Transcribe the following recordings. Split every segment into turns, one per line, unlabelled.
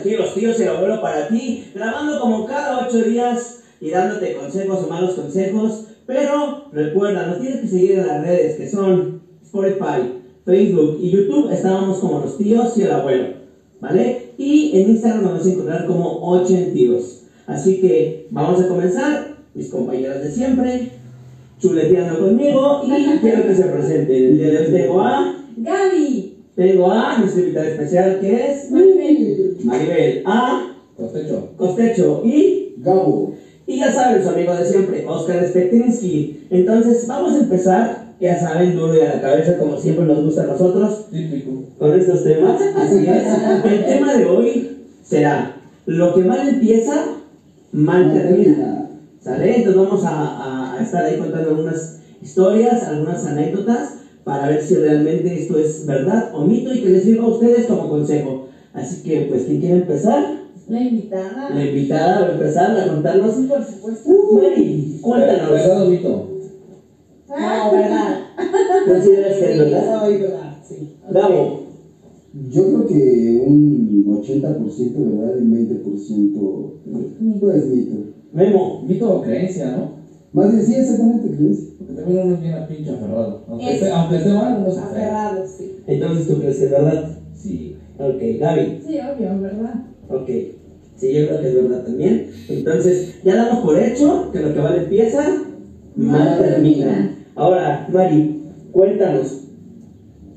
aquí los tíos y el abuelo para ti, grabando como cada ocho días y dándote consejos o malos consejos. Pero recuerda, nos tienes que seguir en las redes que son Spotify, Facebook y YouTube. Estábamos como los tíos y el abuelo, ¿vale? Y en Instagram nos vas a encontrar como 8 tíos. Así que vamos a comenzar, mis compañeros de siempre, chuleteando conmigo y quiero que se presenten. El día de hoy tengo a
Gaby.
tengo a nuestra invitada especial que es
Maribel.
Maribel A.
Costecho.
Costecho y,
Gabo.
y ya saben, su amigo de siempre, Oscar Spetinsky. Entonces, vamos a empezar, ya saben, duro y a la cabeza, como siempre nos gusta a nosotros,
Típico.
con estos temas. Así es. El tema de hoy será: lo que mal empieza, mal termina. ¿Sale? Entonces, vamos a- a estar ahí contando algunas historias, algunas anécdotas, para ver si realmente esto es verdad o mito y que les sirva a ustedes como consejo. Así que, pues, ¿quién quiere empezar?
La invitada.
La invitada va a empezar a contarnos.
Sí, por supuesto.
Mari, cuéntanos.
¿Verdad o mito?
No, verdad.
¿Consideras que es verdad?
Soy verdad, sí.
Gabo,
Yo creo que un 80% verdad y un 20% pues mito.
Memo,
Mito o creencia, ¿no?
Más bien, sí, exactamente, creencia.
Porque también uno es bien a pinche aferrado. Aunque,
Es-
esté, aunque esté mal, uno se.
Aferrado, sí.
entonces tú crees que es verdad.
Sí.
Ok, Gaby,
Sí, obvio, ¿verdad?
ok. Sí, yo creo que es verdad también. Entonces, ya damos por hecho que lo que mal empieza, mal termina. Ahora, Mari, cuéntanos,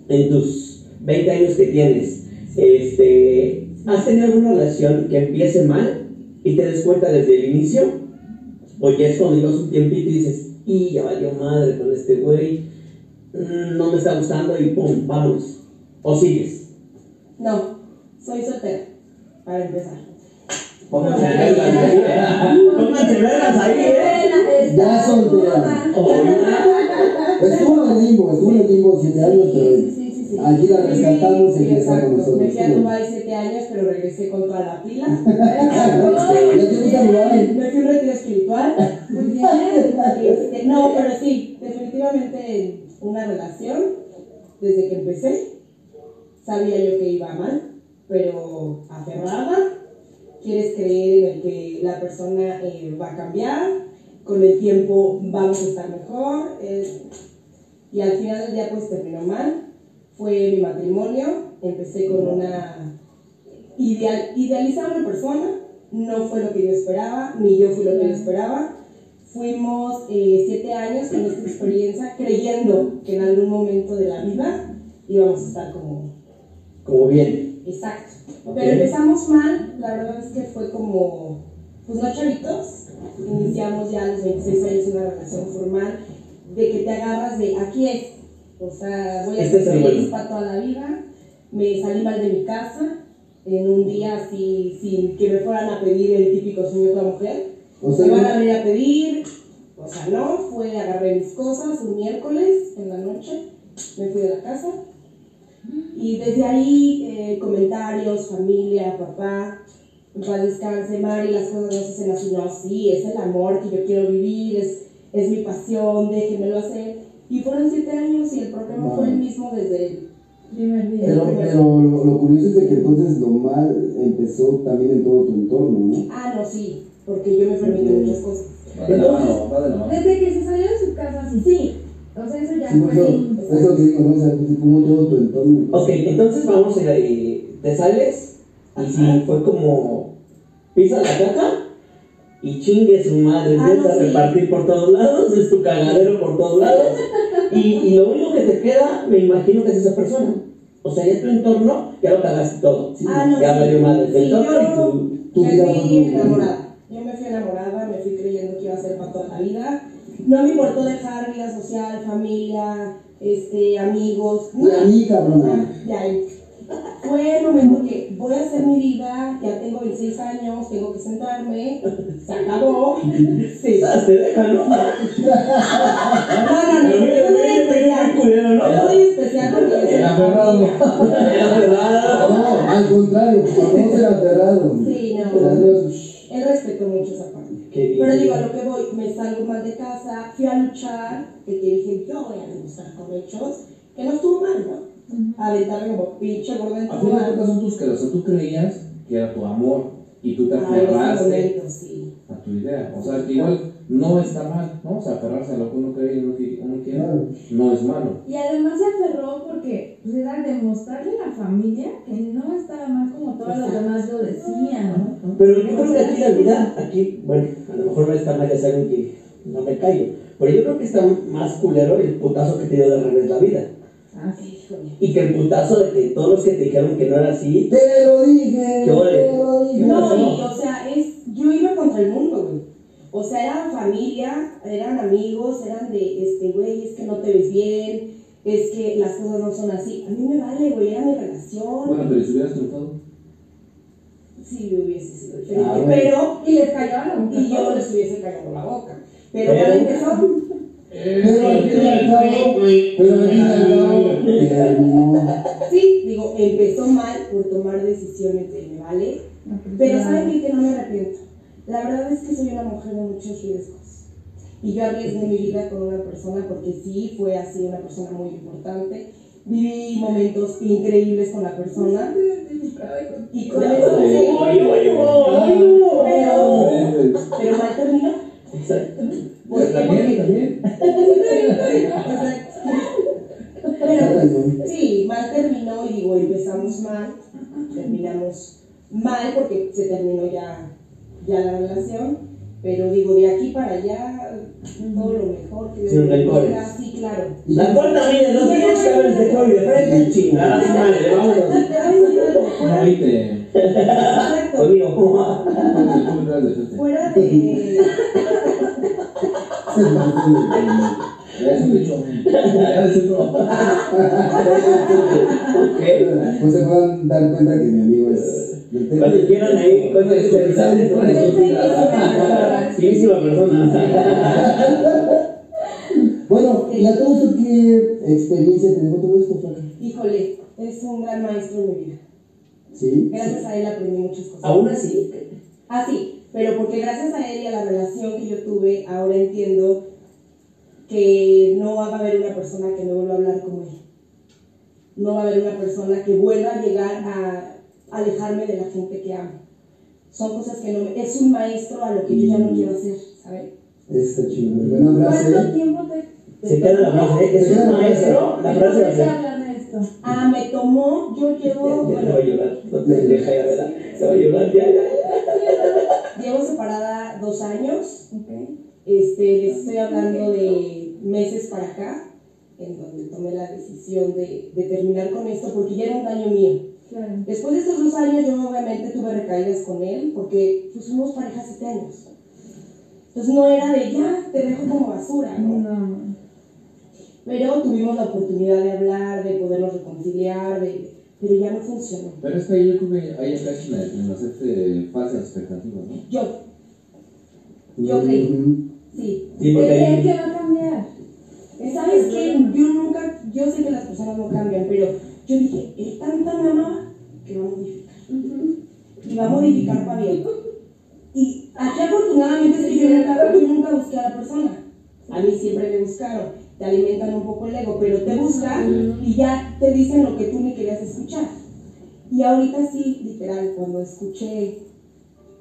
en tus 20 años que tienes, este, ¿has tenido alguna relación que empiece mal y te des cuenta desde el inicio? ¿O ya es cuando llevas un tiempito y dices, y ya valió madre con este güey, mm, no me está gustando y pum, vámonos? ¿O sigues?
No, soy soltera. Para empezar.
Pónganse vergas ahí, ¿eh? Pónganse vergas ahí, ¿eh?
Ya soltera. Estuvo en el limbo, estuvo en el limbo 7 años, pero
Sí, sí, sí, sí.
aquí la rescatamos y está con
exacto.
nosotros.
Me fui a Dubái siete años, pero regresé con toda la pila.
¿Ya te gusta Dubái?
Me fui un retiro espiritual. Muy bien. Este, no, pero sí, definitivamente una relación, desde que empecé, sabía yo que iba mal, pero aferrada. Quieres creer en el que la persona eh, va a cambiar, con el tiempo vamos a estar mejor. eh, y al final del día, pues terminó mal. Fue mi matrimonio. Empecé con una ideal, idealizar a una persona, no fue lo que yo esperaba, ni yo fui lo que yo esperaba. Fuimos eh, siete años con esta experiencia creyendo que en algún momento de la vida íbamos a estar como
Como bien.
exacto.
Ok.
Pero empezamos mal, la verdad es que fue como, pues no chavitos, iniciamos ya a los 26 años una relación formal, de que te agarras de aquí es, o sea, voy a
Este
ser feliz
bueno.
para toda la vida, me salí mal de mi casa, en un día así, sin que me fueran a pedir el típico sueño de toda mujer,
O sea,
me van a venir a pedir, o sea, no, fue, agarré mis cosas un miércoles en la noche, me fui de la casa, y desde ahí, eh, comentarios, familia, papá, paz descanse, Mari, las cosas no se hacen así, no, sí, es el amor que yo quiero vivir, es, es mi pasión, déjenmelo hacer. Y fueron siete años y el problema
Wow.
fue el mismo desde el primer día.
Pero, pero lo, lo curioso es de que entonces lo mal empezó también en todo tu entorno, ¿no?
Ah, no, sí, porque yo me permití muchas cosas.
Va de la mano, va de la mano.
Desde que se salió de su casa, sí.
Sí,
Sea, eso ya
Sí,
fue.
eso, pues, como todo tu entorno.
Ok, entonces vamos a ir, te sales y si
Ajá.
fue como pisa la caca y chingue su madre,
Ah,
empieza
no,
a
sí.
repartir por todos lados, es tu cagadero por todos lados y, y lo único que te queda, me imagino que es esa persona. O sea, ya tu entorno, ya lo cagaste todo.
Sí.
ah, no,
ya
sí.
valió madre tu
Sí,
entorno
yo
y tu...
tu
me
vida
fui enamorada. Yo me fui enamorada, me fui creyendo que iba a ser para toda la vida. No me importó dejar vida social, familia, este, amigos.
Y a mí, cabrona.
Ah, ya, ahí. Fue el momento que voy a hacer mi vida, ya tengo 26 años, tengo que sentarme, se acabó. Sí.
Ah, Te deja, ¿no?
No, no, no, yo soy muy especial.
¿no?
Yo soy especial porque soy
El aferrado.
Era verdad.
No, al contrario, no ser aferrado.
Sí, no. Él respetó mucho esa parte. Pero digo, a lo que voy, me salgo mal de casa, fui a luchar, que te dije, yo voy a demostrar con hechos, que no estuvo mal, ¿no? Aventarme como pinche gorda en
A
tu
fin de
mano.
cuentas son tus crees. O sea, tú creías que era tu amor, y tú te aferraste
sí.
a tu idea. O sea, igual no está mal, ¿no? O sea, aferrarse a lo que uno cree y lo que uno quiere
Claro.
no es malo.
Y además se aferró porque pues, era demostrarle a la familia que no estaba mal como todos los demás lo decían, ¿no?
Pero yo creo que aquí la vida, aquí, bueno, a lo mejor no está mal, ya saben que no me callo. Pero yo creo que está más culero el putazo que te dio de revés la vida.
Ah, sí.
Y que el putazo de que todos los que te dijeron que no era así,
Te lo dije.
¿Qué ole?
Te lo dije.
No, y, o sea, es, yo iba contra el mundo, güey. O sea, eran familia, eran amigos, eran de, este, güey, es que no te ves bien, es que las cosas no son así. A mí me vale, güey, era mi relación.
Bueno, pero si hubieras triunfado.
Sí, hubiese sido diferente.
Ah, bueno.
pero,
Y les cayó a la boca.
y yo les hubiese callado la boca. Pero cuando empezó,
Pero al fin y al cabo, pero al fin y al cabo, terminó.
sí, digo, empezó mal por tomar decisiones de me vale. Pero ¿saben qué? Que no me arrepiento. La verdad es que soy una mujer de muchos riesgos. Y yo arriesgué mi vida con una persona porque sí fue así una persona muy importante. Viví momentos increíbles con la persona. Y con eso pero, pero mal terminó. Porque-
también.
Pero sí, mal terminó y digo, empezamos mal, terminamos mal porque se terminó ya, ya la relación, pero digo, de aquí para allá, todo lo mejor que
Sin rencores.
Sí, claro.
la puerta viene dos minutos cabrones de COVID de frente, chingada su madre, vámonos.
Ahorita.
exacto, fuera de,
Ya es un hecho. Ya es un hecho.
¿Qué?
Pues se puedan dar cuenta que mi amigo es.
Cuando quieran ahí, cosas especiales, Finísima persona.
Bueno, ¿y a todo eso qué experiencia te dejó todo esto,
híjole, es un gran maestro en mi vida.
¿Sí?
Gracias a él aprendí muchas cosas.
Aún así,
Ah, sí, pero porque gracias a él y a la relación que yo tuve, ahora entiendo que no va a haber una persona que me vuelva a hablar como él. No va a haber una persona que vuelva a llegar a alejarme de la gente que amo. Son cosas que no me... Es un maestro a lo que yo ya no quiero hacer, ¿sabes?
Está chido. Buena frase.
¿Cuánto tiempo te,
se queda la frase, ¿eh? es un maestro, la frase
de esto?
Ah, me tomó, yo llevo, bueno,
a llorar, no te deja ya, ¿verdad? Se va a llorar, ya, ya, ya.
llevo separada dos años.
Ok.
Este, les estoy hablando de meses para acá, en donde tomé la decisión de, de terminar con esto, porque ya era un daño mío.
Claro.
Después de estos dos años, yo obviamente tuve recaídas con él, porque pues, fuimos pareja siete años. Entonces no era de ya, te dejo como basura, ¿no?
No.
Pero tuvimos la oportunidad de hablar, de podernos reconciliar, de, pero ya no funcionó.
Pero es que ahí yo creo que ahí acá en, en hacerte falsas expectativas, ¿no?
Yo, yo creí, sí.
Sí, porque
¿Qué
ahí-
que va a cambiar?
¿Sabes qué? Yo nunca, yo sé que las personas no cambian, pero yo dije, él tanto me amaba que va a modificar. Y va a modificar para bien. Y aquí afortunadamente es yo nunca, yo nunca busqué a la persona. A mí siempre me buscaron. Te alimentan un poco el ego, pero te buscan y ya te dicen lo que tú ni querías escuchar. Y ahorita sí, literal, cuando escuché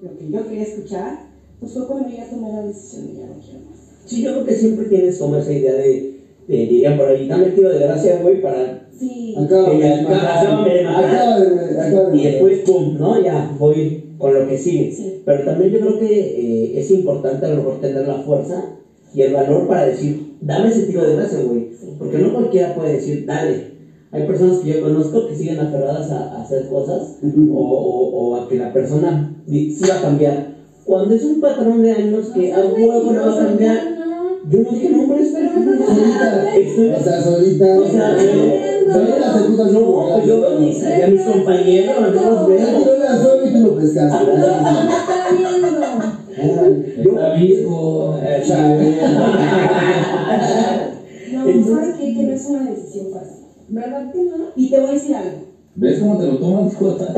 lo que yo quería escuchar, pues fue cuando ya tomé la decisión de ya no quiero más.
Sí, yo creo que siempre tienes como esa idea de, de dirían por ahí, dame el tiro de gracia, güey, para...
Sí.
Acaba
Que ya acaba de matar. Y después, pum, ¿no? Ya voy con lo que sigue.
Sí.
Pero también yo creo que eh, es importante a lo mejor tener la fuerza y el valor para decir, dame ese tiro de gracia, güey. Porque no cualquiera puede decir, dale. Hay personas que yo conozco que siguen aferradas a, a hacer cosas o, o- o a que la persona sí va a cambiar. Cuando es un patrón de años que a huevo no va a cambiar, yo no dije nombres, pero
Solita. O sea, solita.
o sea, yo-
Solita se puso
no, yo a mis, a mis compañeros, no los veo.
Yo la suelo y tú lo pescaste.
Eh,
No, ¿sabes qué? Que no es una decisión fácil.
¿Verdad que no?
Y te voy a decir algo.
¿Ves cómo te lo tomas, Jota?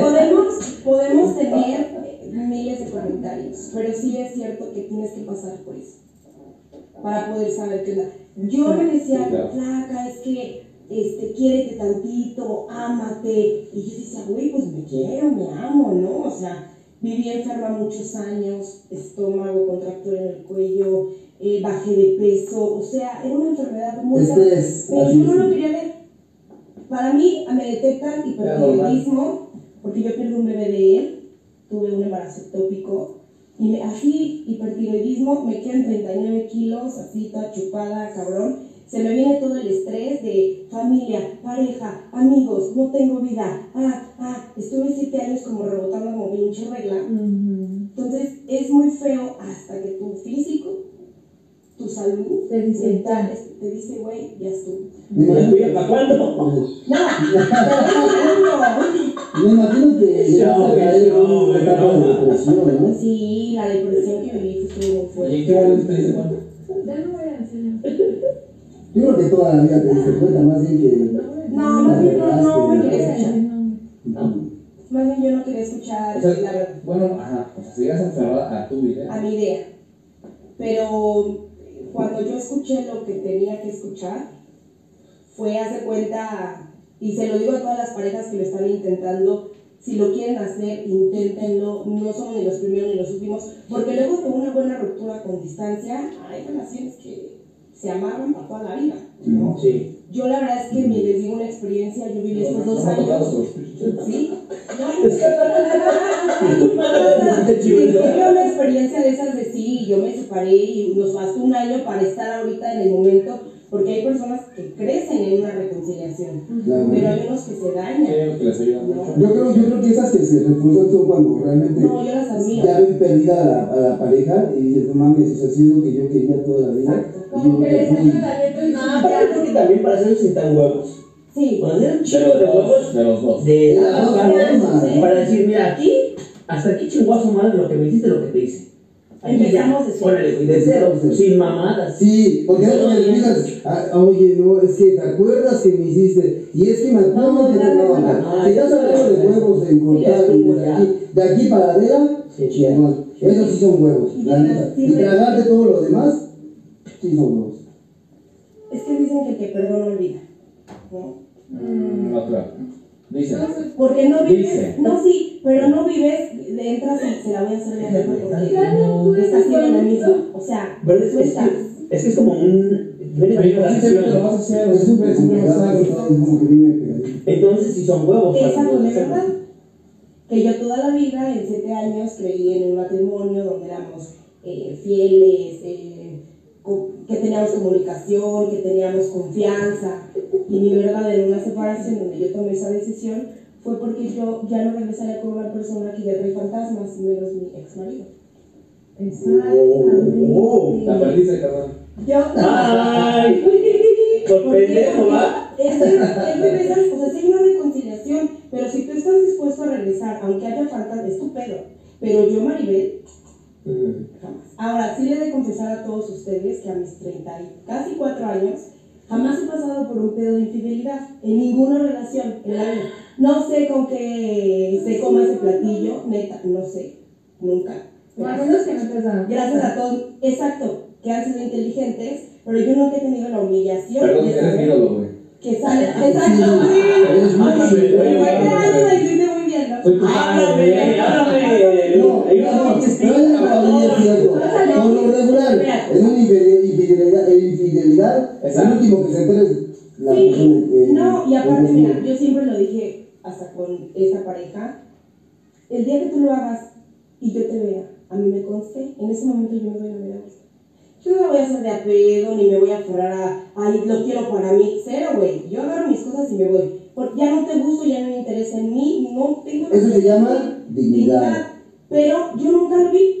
Podemos, podemos tener miles de comentarios, pero sí es cierto que tienes que pasar por eso para poder saber qué es la... Yo me decía, flaca, es que este, quiérete tantito, ámate. Y yo decía, güey, pues me quiero, me amo, ¿no? O sea, viví enferma muchos años, estómago, contractura en el cuello, eh, bajé de peso, o sea, era una enfermedad muy grave, pero yo no lo quería ver. Para mí, me detectan hipertiroidismo, porque yo perdí un bebé de él, tuve un embarazo ectópico, y me- así, hipertiroidismo, me quedan 39 kilos, así toda chupada, cabrón. Se me viene todo el estrés de familia, pareja, amigos, no tengo vida. Ah, ah, estuve siete años como rebotando como pinche regla. Entonces es muy feo hasta que tu físico, tu salud,
Te dice,
te dice, güey, ya estuvo.
Me
¿La
imagino,
tuya para cuándo?
No, pero
me imagino que llegaste a caer en una etapa de depresión, ¿no?
Sí, la depresión que viví estuvo muy
¿Y
fuerte.
qué momento te diste cuenta?
Ya no voy a decir.
Yo creo que toda la vida te diste cuenta, más bien que.
No, más bien no, no me quería escuchar. Más bien yo no quería escuchar
O sea,
la verdad.
bueno, ajá, o sea, si llegas a a tu
a
vida.
mi idea. Pero cuando yo escuché lo que tenía que escuchar, fue hace cuenta, y se lo digo a todas las parejas que lo están intentando, si lo quieren hacer, inténtenlo, no somos ni los primeros ni los últimos, porque luego de una buena ruptura con distancia, hay relaciones que se amarran para toda la vida, ¿no?
Sí.
Yo la verdad es que me les digo una experiencia, yo viví estos dos
No
años, ¿sí? Una experiencia de esas de sí, yo me separé y nos bastó un año para estar ahorita en el momento, porque hay personas que crecen en una reconciliación,
Claro.
pero hay unos que se dañan.
Sí, que les ayuda mucho.
Yo creo, yo creo que esas que se refuerzan son cuando realmente
No, yo las
ya ven perdida a la, a la pareja y dices, no mames, o sea, sí es lo que yo quería toda la vida.
Exacto.
Y yo
Como que les ayuda, entonces
No, aparte creo que también para eso necesitan huevos.
Sí,
Cuando tienen un
los
de
dos,
huevos,
de los dos.
de
De
la
las dos formas.
para decir, mira, aquí, hasta aquí chingó a su madre lo que me hiciste, lo que te hice.
Empezamos de cero.
órale, güey, de cero, sin mamadas.
Sí, porque no me digas, ah, oye, no, es que te acuerdas que me hiciste, y es que me acuerdo
No,
que
ya
no,
no,
si estás
ya
hablando de huevos en cortar
ya.
aquí, de aquí para adela,
Sí,
esos sí son huevos,
Y
la
de-
neta,
sí,
y tragarte todo lo demás, sí son huevos.
es que dicen que el que perdona olvida. ¿no?
Mm, no creo. Dicen.
Porque no vives,
Dice.
no sí, pero no vives, le entras y se la voy a hacer de ejemplo porque
Claro, tú
estás
estás
haciendo lo
con
mismo. O sea,
Pero es,
tú
es,
estás.
que, es que es como un... Entonces, si son huevos, para
Esa fue
poder
mi
hacerlo.
verdad. Que yo toda la vida, en siete años, creí en un matrimonio donde éramos eh, fieles, eh, que teníamos comunicación, que teníamos confianza. Y mi verdad en una separación donde yo tomé esa decisión fue porque yo ya no regresaría con una persona que ya trae fantasmas, menos mi ex marido.
Oh,
La perdiste, carnal.
Yo.
¡Ay! Por pendejo, ¿va?
Es esas, o sea, sí hay una reconciliación, pero si tú estás dispuesto a regresar, aunque haya faltas, es tu pedo. Pero yo, Maribel, jamás. Ahora, sí le he de confesar a todos ustedes que a mis 30 y casi 4 años, jamás he pasado por un pedo de infidelidad en ninguna relación en la vida. No sé con qué se coma ese platillo, neta, no sé, nunca. Gracias a todos, exacto, que han sido inteligentes, pero yo nunca he tenido la humillación
Perdón,
de
eres mi
saber
ídolo, güey.
que sale, exacto, sí.
Soy tu
¡Háblame! ¡Háblame!
No, no, no, es es. Por lo regular, en una infidelidad, infidelidad, el último que se entera es la que-
no, y aparte, mira, yo siempre lo dije hasta con esa pareja, el día que tú lo hagas y yo te vea, a mí me conste, en ese momento yo me doy la media vuelta. Yo no me voy a hacer de a pedo, ni me voy a aferrar a, ay, lo quiero para mí, cero, güey. Yo agarro mis cosas y me voy. Porque ya no te gusto, ya no me interesa en mí, no tengo...
Eso se llama dignidad.
Pero yo nunca lo vi.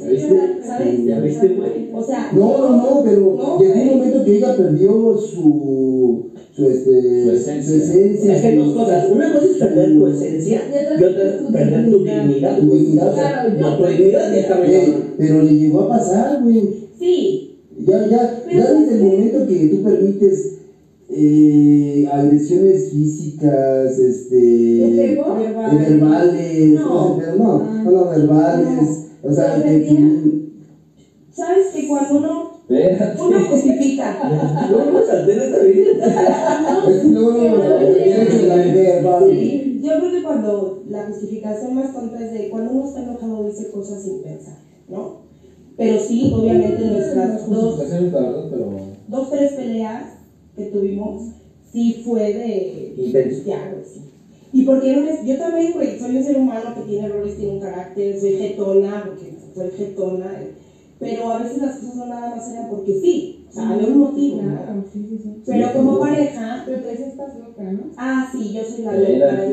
¿Ya viste?
¿Sabes?
¿Ya viste, güey?
O sea,
No, no, no, pero
No,
llegó un momento que ella perdió su, su, este,
Su esencia.
esencia,
Es que hay
su-
dos cosas. Una cosa es perder tu esencia y otra es perder tu dignidad.
Tu dignidad.
Claro,
No, tu dignidad ya está
Eh, pero le llegó a pasar, güey.
sí,
Ya, ya, ya
¿sabes
desde el momento que tú permites eh, agresiones físicas, este, eh, verbales,
No.
no, no, no, no, verbales, o sea, que-
Sabes que cuando uno
Espérate.
Uno justifica.
No, no.
Es que luego de.
Sí, yo creo que cuando la justificación más tonta es de cuando uno está enojado dice cosas sin pensar, ¿no? Pero sí, obviamente nuestras dos, dos, tres peleas que tuvimos, sí fue de...
Intenso.
Y porque yo también, güey, soy un ser humano que tiene errores, tiene un carácter, soy jetona, porque soy jetona, eh, pero a veces las cosas no nada más eran porque sí, o sea, había un motivo, ¿no?
Claro, sí, sí, sí.
Pero como pareja,
Pero tú dices estás loca, ¿no?
ah, sí, yo soy la loca.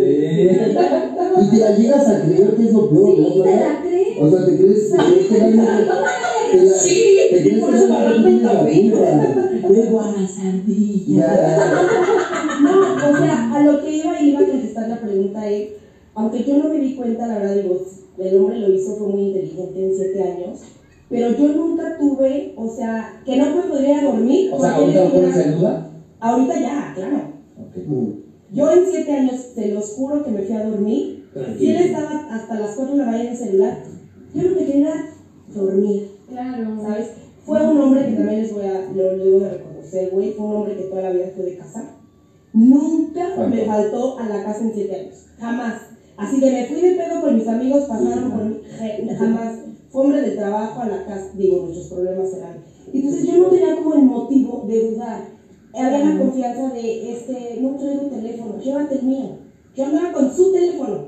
Y te la llegas a creer que es lo peor, ¿no?
Sí, te la crees.
O sea, te crees, la-
Sí,
te
por eso
la culpa.
Luego a las.
No, o sea, a lo que iba, iba a contestar la pregunta es, aunque yo no me di cuenta, la verdad digo, el hombre lo hizo, fue muy inteligente en siete años, pero yo nunca tuve, o sea, que no me podría dormir.
O sea, ahorita lo pones en duda.
Ahorita ya, claro. Yo en siete años, se los juro que me fui a dormir. Si él estaba hasta las cuatro de la mañana en el celular, yo lo que quería era dormir.
Claro.
¿sabes? Fue un hombre que también les voy a, lo, voy a reconocer, güey, fue un hombre que toda la vida fue de casa. Nunca
Faltó.
me faltó a la casa en siete años, jamás. Así de me fui de pedo con mis amigos, pasaron por mí, jamás. Fue hombre de trabajo a la casa, digo, nuestros problemas eran. Entonces yo no tenía como el motivo de dudar. Había la confianza de, este, no traigo teléfono, llévate el mío. Yo andaba con su teléfono.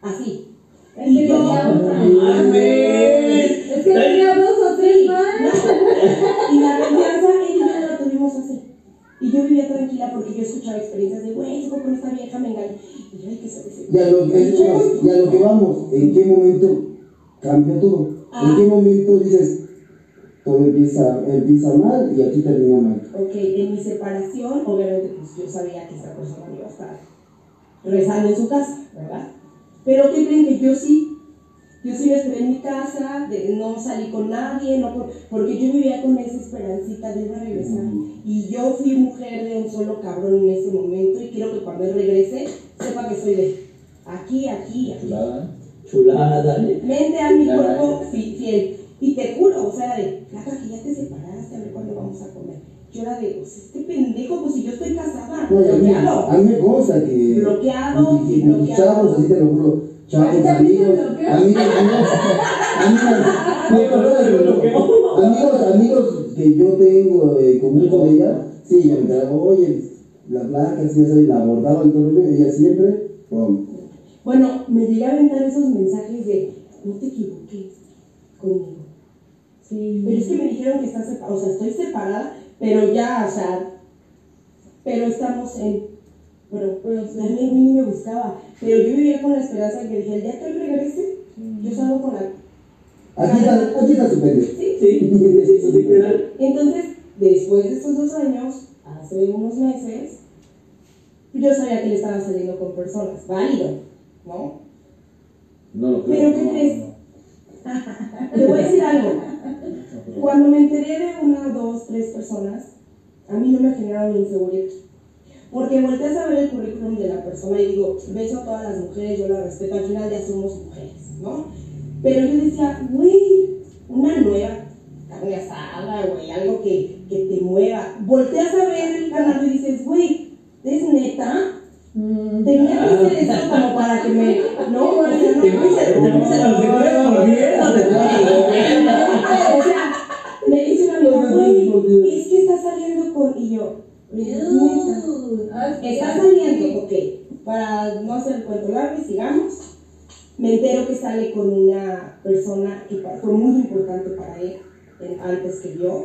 Así.
Es que
yo-
tenía dos o tres más.
Y la confianza, él y yo no la tuvimos así. Y yo vivía tranquila porque yo escuchaba experiencias de, güey, se fue con esta vieja, me engañó. Y yo, que
a lo, es- y a lo que vamos, ¿en qué momento cambia todo? ¿En
Ah.
qué momento dices, todo empieza, empieza mal y aquí termina mal?
Ok, en mi separación, obviamente, pues yo sabía que esta persona no iba a estar rezando en su casa, ¿verdad? Pero ¿qué creen que yo sí? Yo sí me esperé en mi casa, de- no salí con nadie, no por- porque yo vivía con esa esperancita de regresar. Y yo fui mujer de un solo cabrón en ese momento y quiero que cuando él regrese sepa que soy de aquí, aquí, aquí.
Chulada.
Chulada, dale.
Mente a mi cuerpo fi- fiel. Y te juro, o sea, de, flaca, que ya te separaste, a ver cuándo vamos a comer. Yo era de, pues este pendejo, pues si yo estoy casada,
No,
bloqueado.
a mí me consta que.
Bloqueado,
y- y- y
bloqueado.
Chavos, así te lo juro.
Te
amigos. Amigos, amigos. Amigos, amigos, amigos, amigos que yo tengo eh, común con ella. Sí, yo me enteraba, oye, la placa, sí, eso, y la abordaba eso, y ella siempre, pum.
Bueno, me llegué a aventar esos mensajes de, no te equivoques conmigo.
Sí.
Pero es que me dijeron que estás separada, o sea, estoy separada, pero ya, o sea, pero estamos en, pero, pero a mí me buscaba, pero yo vivía con la esperanza de que dije, el día que él regrese, yo salgo con la
Aquí está, aquí está su pendejo.
Sí.
Sí, sí, sí, sí, literal.
Entonces, después de estos dos años, hace unos meses, yo sabía que le estaba saliendo con personas, válido, ¿no?
No lo creo.
¿Pero qué
no,
crees?
no.
Te voy a decir algo. Cuando me enteré de una, dos, tres personas, a mí no me generaron inseguridad. Porque volteas a ver el currículum de la persona y digo, beso a todas las mujeres, yo la respeto, al final ya somos mujeres, ¿no? Pero yo decía, güey, una nueva carne asada, güey, algo que, que te mueva. Volteas a ver el canal y dices, güey, ¿es neta?
Mm.
Tenía que hacer eso como para que me. No, sea, no,
puse los secretos por bien, no te
O sea, me dice una amiga, güey, es que está saliendo con. Y yo, ¿neta?
Ah,
Está saliendo, ok. Para no hacer el cuento largo y sigamos, me entero que sale con una persona que pa- fue muy importante para él eh, antes que yo.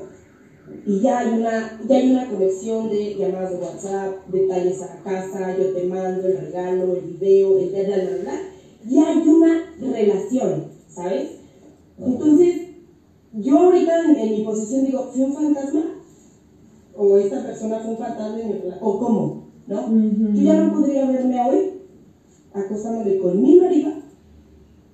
Y ya hay, una, ya hay una conexión de llamadas de WhatsApp, detalles a la casa, yo te mando el regalo, el video, el bla, bla, bla, bla. Ya hay una relación, ¿sabes? Entonces, yo ahorita en, en mi posición digo, ¿fui un fantasma? ¿O esta persona fue un fantasma en mi rela- ¿O cómo? ¿No?
Ujú.
Yo ya no podría verme hoy acostándome con mi marido,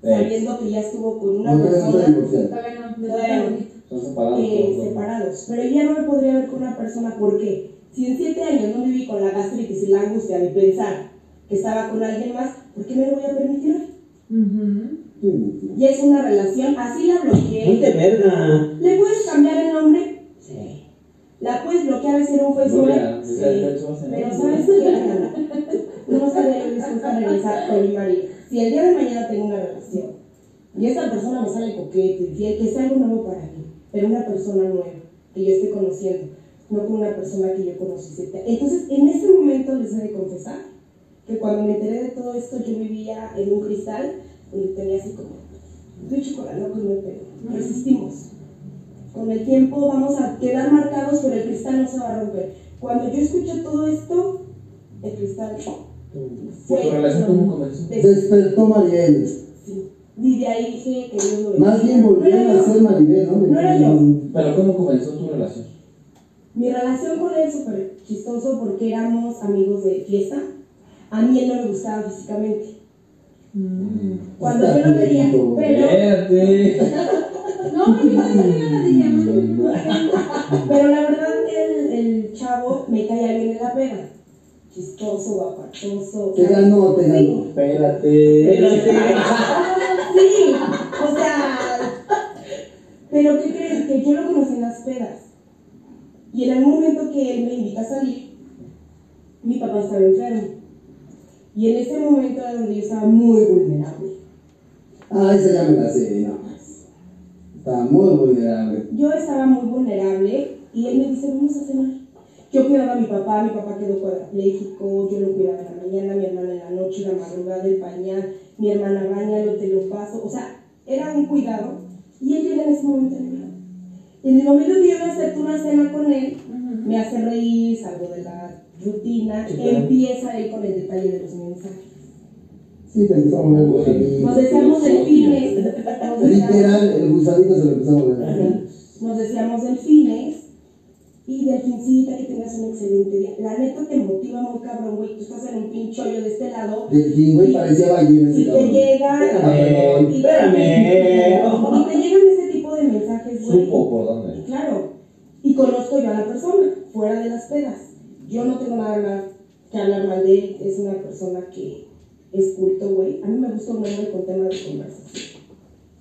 Eh,
sabiendo que ya estuvo con una
No te vas a
persona
divorciar.
Todavía no, de
Todavía no.
bonito.
son separados.
eh,
todos, ¿no?
separados. Pero ya no me podría ver con una persona porque si en siete años no viví con la gastritis y la angustia de pensar que estaba con alguien más, ¿por qué me lo voy a permitir hoy?
Ujú.
Sí.
Ya es una relación, así la bloqueé.
Ponte verga.
Le puedes cambiar el nombre que a veces era un fue
Gloria,
Sí,
ya, ya, ya, ya.
pero sabes que no estaría yo dispuesta a regresar con mi marido. Si el día de mañana tengo una relación y esta persona me sale coqueto, infiel, que pero una persona nueva que yo esté conociendo, no con una persona que yo conocí. Entonces, en ese momento les he de confesar que cuando me enteré de todo esto, yo vivía en un cristal donde tenía así como, estoy chocolate con mi pelo. Resistimos. Con el tiempo vamos a quedar marcados, pero el cristal no se va a romper. Cuando yo escuché todo esto, el cristal
¿Tu relación cómo comenzó?
Despertó Maribel.
Y de ahí dije que Dios lo bendiga.
Más bien volvieron
No
a ser Maribel, ¿no?
No era yo.
Pero ¿cómo comenzó tu relación?
Mi relación con él súper chistoso porque éramos amigos de fiesta. A mí él no me gustaba físicamente. Cuando yo lo veía, pero
Espérate.
No, dije, mm,
Pero la verdad, el, el chavo me caía bien en la pega. Chistoso, guapatoso.
Te ganó, te ganó.
Espérate.
Sí, o sea. Pero ¿qué crees? Que yo lo conocí en las pedas. Y en el momento que él me invita a salir, mi papá estaba enfermo. Y en ese momento era donde yo estaba muy vulnerable.
Ah, esa ya me la sé, no. Estaba muy vulnerable.
Yo estaba muy vulnerable y él me dice, vamos a cenar. Yo cuidaba a mi papá, mi papá quedó cuadrapléjico, yo lo cuidaba en la mañana, mi hermana en la noche, la madrugada, el pañal, mi hermana baña, te lo paso, o sea, era un cuidado. Y él llega en ese momento en. Y en el momento que yo me acepto una cena con él, me hace reír, salgo de la rutina,
Sí, claro.
empieza él con el detalle de los mensajes.
Sí, te empezamos a ver
Nos decíamos delfines,
Literal, el gusanito se lo empezamos a ver.
Nos decíamos delfines y delfincita, que tengas un excelente día. La neta te motiva muy cabrón, güey. Tú estás en un pinche hoyo de este lado.
Delfín, güey, parecía ballena
Si
ese
te
cabrón.
llega.
Espérame,
y-
espérame.
Y te llegan ese tipo de mensajes, güey.
Supo por dónde.
Claro. Y conozco yo a la persona, fuera de las pedas. Yo no tengo nada más que hablar mal de él. Es una persona que es culto, güey. A mí me gusta un hombre con tema de conversación.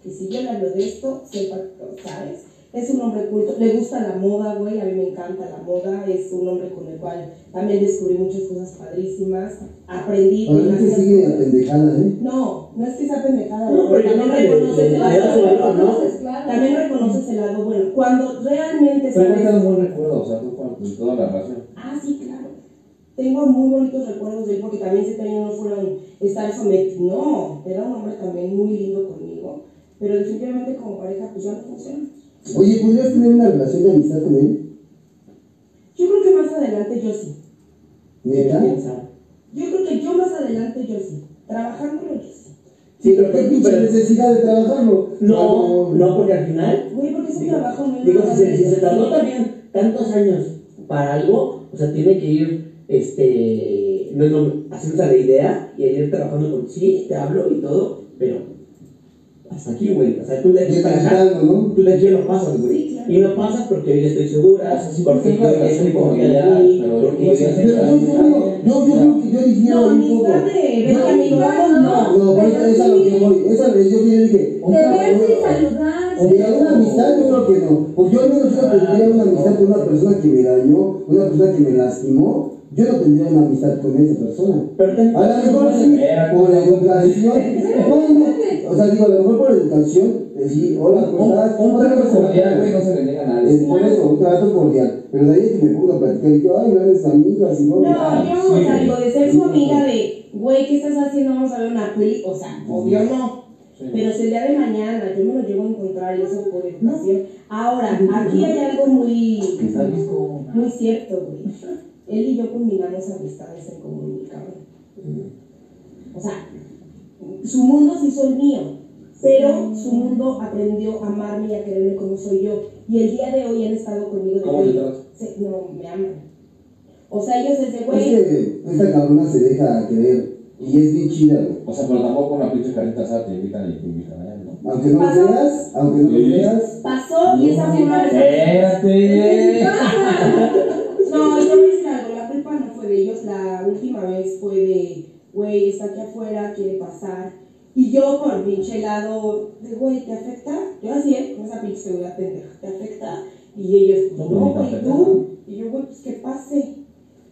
Que si yo le hablo de esto, sepa, ¿sabes? Es un hombre culto. Le gusta la moda, güey. A mí me encanta la moda. Es un hombre con el cual también descubrí muchas cosas padrísimas. Aprendí.
Mí que
demasiadas
sigue pendejada, ¿eh?
No, no es que sea pendejada.
No, pero
también
no
reconoces el lado.
¿no?
Claro.
También reconoces el lado bueno. Cuando realmente
Pero
sabes.
un buen recuerdo, o sea, tú con toda la relación.
Ah, sí, claro. Tengo muy bonitos recuerdos de él porque también sé que no fueron estar sometidos. No, era un hombre también muy lindo conmigo. Pero definitivamente como pareja, pues ya no funciona.
Oye, ¿podrías tener una relación de amistad con él?
Yo creo que más adelante yo sí.
¿Neta?
Yo creo que yo más adelante yo sí. Trabajándolo yo sí.
Sí, pero,
¿Qué pinche necesidad de trabajarlo?
no, no, porque al final,
Güey, porque es un
digo,
trabajo muy
digo, si se, si se tardó también tantos años para algo, o sea, tiene que ir, este, no, no, haciéndose la idea y ir trabajando con, sí, te hablo y todo, pero hasta aquí, güey, o sea, tú de aquí para acá,
¿no?
tú de aquí no pasas, güey,
Sí, claro.
y no pasas porque hoy estoy segura,
O sea, sí,
porque yo ya estoy
pero
porque yo ya
Pero yo, yo, yo, yo creo que yo difiero
No,
un poco.
no.
No, por eso es a lo que voy. Esa vez yo dije, de una amistad yo creo que no. Porque yo al menos yo tendría una amistad con una persona que me dañó, una persona que me lastimó. Yo no tendría una amistad con esa persona.
pero
A lo mejor sí, por educación. O sea, digo, a lo mejor por educación, decir, hola, ¿cómo estás?
Un, trato cordial, güey, no se le niega a nadie.
Es por eso, un trato cordial. Pero de ahí es que me pongo a platicar y yo, ay, no eres amiga, así no.
No,
Ah,
yo,
sí,
o sea,
güey.
digo, de ser su amiga de, güey, ¿qué estás haciendo? Vamos a ver una peli. O sea, obvio no.
Sí.
Pero si el día de mañana yo me lo llevo a encontrar y eso por educación. Ahora, aquí hay algo muy, muy cierto, güey. Él y yo combinamos amistades en común, cabrón. O sea, su mundo sí soy mío, pero su mundo aprendió a amarme y a quererme como soy yo. Y el día de hoy han estado conmigo de
¿Cómo te
se- No, me aman. O sea, ellos desde
Es
güey.
que esta cabrona se deja querer y es bien chida, güey.
O sea, pero tampoco una pinche carita asada te invitan y te invitan allá, ¿no?
Aunque no lo
Pasó.
veas, aunque no lo
Sí.
veas,
Pasó y esa una
Espérate.
No, yo voy a decir algo, la culpa no fue de ellos, la última vez fue de, güey, está aquí afuera, quiere pasar. Y yo por pinche lado, de güey, ¿te afecta? Yo así, ¿eh? con esa pinche seguridad pendeja, ¿te afecta? Y ellos,
No,
güey,
no,
tú, Y yo, güey, pues que pase.